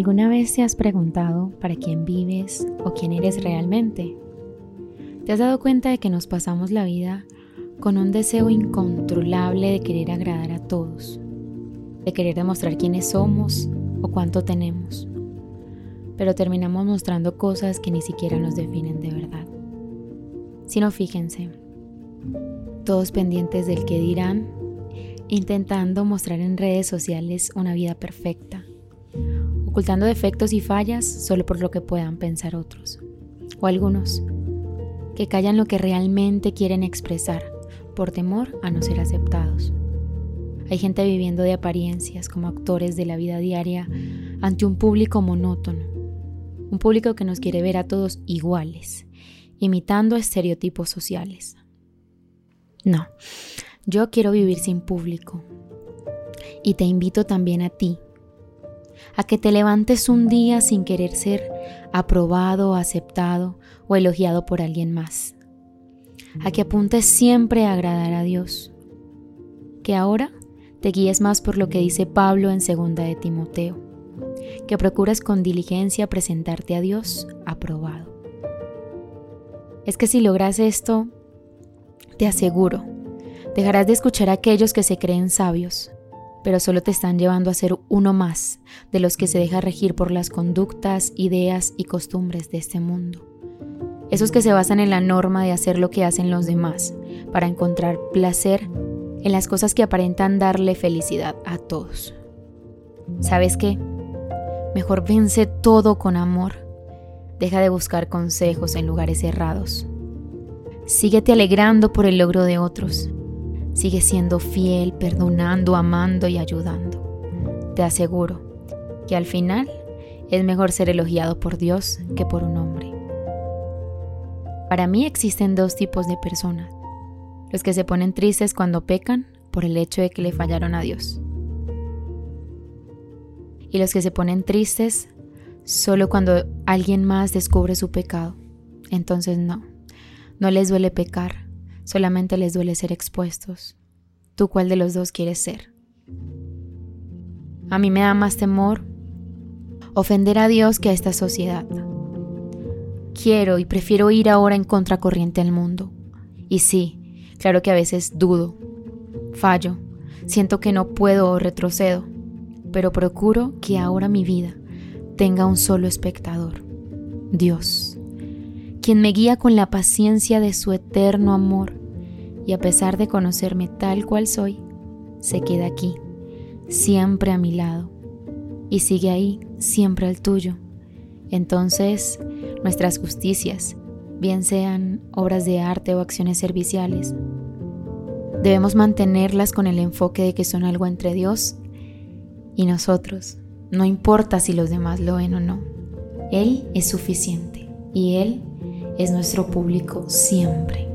¿Alguna vez te has preguntado para quién vives o quién eres realmente? ¿Te has dado cuenta de que nos pasamos la vida con un deseo incontrolable de querer agradar a todos, de querer demostrar quiénes somos o cuánto tenemos? Pero terminamos mostrando cosas que ni siquiera nos definen de verdad. Si no, fíjense, todos pendientes del que dirán, intentando mostrar en redes sociales una vida perfecta ocultando defectos y fallas solo por lo que puedan pensar otros, o algunos, que callan lo que realmente quieren expresar por temor a no ser aceptados. Hay gente viviendo de apariencias como actores de la vida diaria ante un público monótono, un público que nos quiere ver a todos iguales, imitando estereotipos sociales. No, yo quiero vivir sin público y te invito también a ti a que te levantes un día sin querer ser aprobado, aceptado o elogiado por alguien más. A que apuntes siempre a agradar a Dios. Que ahora te guíes más por lo que dice Pablo en segunda de Timoteo. Que procures con diligencia presentarte a Dios aprobado. Es que si logras esto, te aseguro, dejarás de escuchar a aquellos que se creen sabios pero solo te están llevando a ser uno más de los que se deja regir por las conductas, ideas y costumbres de este mundo. Esos que se basan en la norma de hacer lo que hacen los demás, para encontrar placer en las cosas que aparentan darle felicidad a todos. ¿Sabes qué? Mejor vence todo con amor. Deja de buscar consejos en lugares errados. Síguete alegrando por el logro de otros Sigue siendo fiel, perdonando, amando y ayudando. Te aseguro que al final es mejor ser elogiado por Dios que por un hombre. Para mí existen dos tipos de personas. Los que se ponen tristes cuando pecan por el hecho de que le fallaron a Dios. Y los que se ponen tristes solo cuando alguien más descubre su pecado. Entonces no, no les duele pecar, solamente les duele ser expuestos. ¿Tú cuál de los dos quieres ser? A mí me da más temor ofender a Dios que a esta sociedad. Quiero y prefiero ir ahora en contracorriente al mundo. Y sí, claro que a veces dudo, fallo, siento que no puedo o retrocedo, pero procuro que ahora mi vida tenga un solo espectador, Dios, quien me guía con la paciencia de su eterno amor y a pesar de conocerme tal cual soy, se queda aquí, siempre a mi lado, y sigue ahí, siempre al tuyo. Entonces, nuestras justicias, bien sean obras de arte o acciones serviciales, debemos mantenerlas con el enfoque de que son algo entre Dios y nosotros, no importa si los demás lo ven o no. Él es suficiente y Él es nuestro público siempre.